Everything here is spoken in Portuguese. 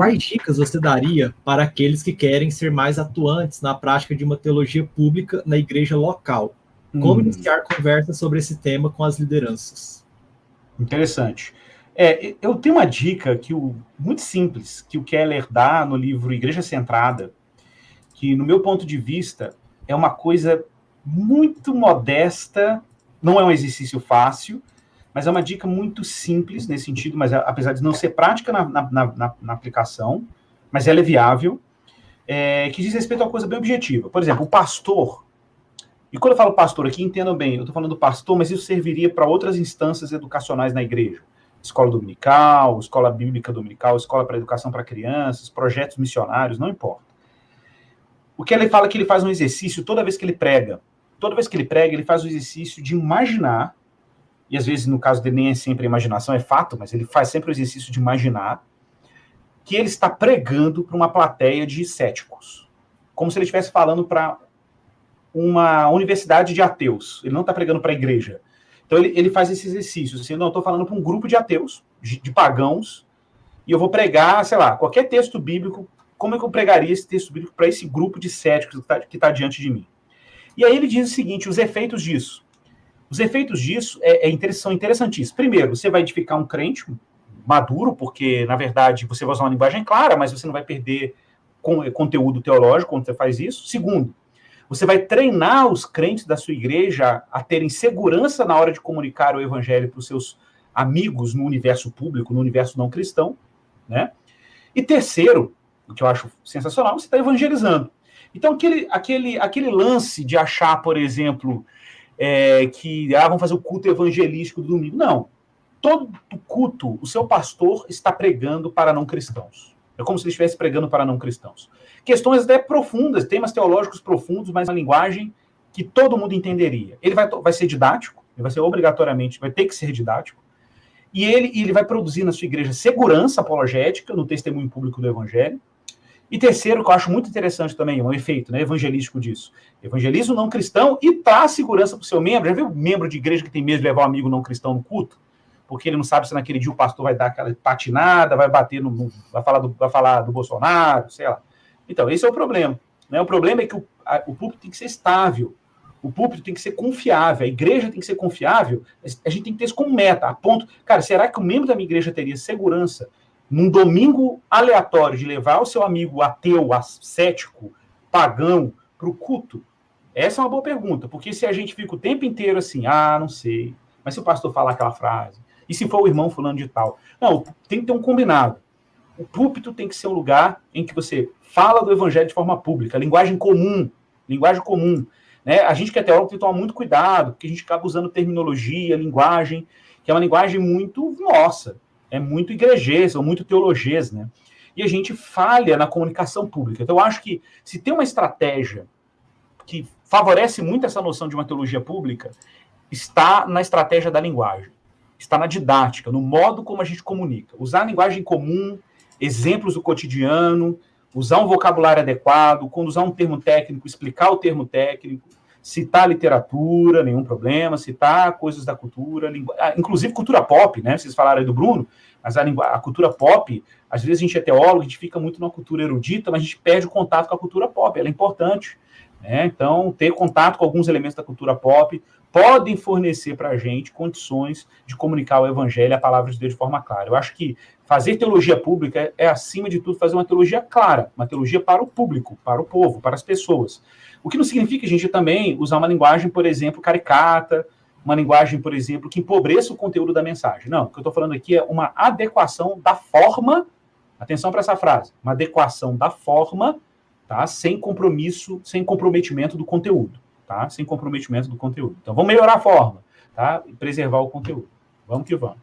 quais dicas você daria para aqueles que querem ser mais atuantes na prática de uma teologia pública na igreja local? Como hum. iniciar conversa sobre esse tema com as lideranças? Interessante. É, eu tenho uma dica que o, muito simples que o Keller dá no livro Igreja Centrada, que, no meu ponto de vista, é uma coisa muito modesta, não é um exercício fácil, mas é uma dica muito simples nesse sentido, mas apesar de não ser prática na, na, na, na aplicação, mas ela é viável, é, que diz respeito a uma coisa bem objetiva. Por exemplo, o pastor, e quando eu falo pastor aqui, entendam bem, eu estou falando pastor, mas isso serviria para outras instâncias educacionais na igreja. Escola dominical, escola bíblica dominical, escola para educação para crianças, projetos missionários, não importa. O que ele fala é que ele faz um exercício toda vez que ele prega. Toda vez que ele prega, ele faz o exercício de imaginar e às vezes no caso dele nem é sempre a imaginação, é fato, mas ele faz sempre o exercício de imaginar que ele está pregando para uma plateia de céticos, como se ele estivesse falando para uma universidade de ateus. Ele não está pregando para a igreja. Então ele, ele faz esse exercício, assim, não, estou falando para um grupo de ateus, de, de, pagãos, e eu vou pregar, sei lá, qualquer texto bíblico, como é que eu pregaria esse texto bíblico para esse grupo de céticos que está tá diante de mim? E aí ele diz o seguinte, os efeitos disso. Os efeitos disso é, é, são interessantíssimos. Primeiro, você vai edificar um crente maduro, porque, na verdade, você vai usar uma linguagem clara, mas você não vai perder conteúdo teológico quando você faz isso. Segundo, você vai treinar os crentes da sua igreja a terem segurança na hora de comunicar o evangelho para os seus amigos no universo público, no universo não cristão, né? E terceiro, o que eu acho sensacional, você está evangelizando. Então, aquele, aquele, aquele lance de achar, por exemplo, é, que ah, fazer o culto evangelístico do domingo. Não. Todo culto, o seu pastor está pregando para não cristãos. É como se ele estivesse pregando para não cristãos. Questões até profundas, temas teológicos profundos, mas uma linguagem que todo mundo entenderia. Ele vai, vai ser didático, ele vai ser obrigatoriamente, vai ter que ser didático. E ele, ele vai produzir na sua igreja segurança apologética no testemunho público do evangelho. E terceiro, que eu acho muito interessante também, um efeito né, evangelístico disso. Evangeliza o não cristão e traz segurança para o seu membro. Já viu membro de igreja que tem medo de levar um amigo não cristão no culto? Porque ele não sabe se naquele dia o pastor vai dar aquela patinada, vai bater no. vai, falar do, vai falar do Bolsonaro, sei lá. Então, esse é o problema. Né? O problema é que o, a, o púlpito tem que ser estável. O púlpito tem que ser confiável, a igreja tem que ser confiável, a gente tem que ter isso como meta, a ponto. Cara, será que o membro da minha igreja teria segurança num domingo aleatório de levar o seu amigo ateu, cético, pagão, para o culto? Essa é uma boa pergunta, porque se a gente fica o tempo inteiro assim, ah, não sei, mas se o pastor falar aquela frase, e se for o irmão fulano de tal? Não, tem que ter um combinado. O púlpito tem que ser um lugar em que você fala do evangelho de forma pública, linguagem comum, linguagem comum. Né? A gente que é teólogo tem que tomar muito cuidado, porque a gente acaba usando terminologia, linguagem, que é uma linguagem muito nossa é muito igrejês ou muito teologês, né? E a gente falha na comunicação pública. Então, eu acho que se tem uma estratégia que favorece muito essa noção de uma teologia pública, está na estratégia da linguagem, está na didática, no modo como a gente comunica. Usar a linguagem comum, exemplos do cotidiano, usar um vocabulário adequado, quando usar um termo técnico, explicar o termo técnico, citar literatura, nenhum problema, citar coisas da cultura, lingu... ah, inclusive cultura pop, né? Vocês falaram aí do Bruno, mas a, lingu... a, cultura pop, às vezes a gente é teólogo, a gente fica muito na cultura erudita, mas a gente perde o contato com a cultura pop, ela é importante. Né? Então, ter contato com alguns elementos da cultura pop podem fornecer para a gente condições de comunicar o evangelho a palavra de Deus de forma clara. Eu acho que fazer teologia pública é, é, acima de tudo, fazer uma teologia clara, uma teologia para o público, para o povo, para as pessoas. O que não significa gente também usar uma linguagem, por exemplo, caricata, uma linguagem, por exemplo, que empobreça o conteúdo da mensagem. Não, o que eu estou falando aqui é uma adequação da forma, atenção para essa frase, uma adequação da forma, tá? Sem compromisso, sem comprometimento do conteúdo, tá? Sem comprometimento do conteúdo. Então, vamos melhorar a forma, tá? E preservar o conteúdo. Vamos que vamos.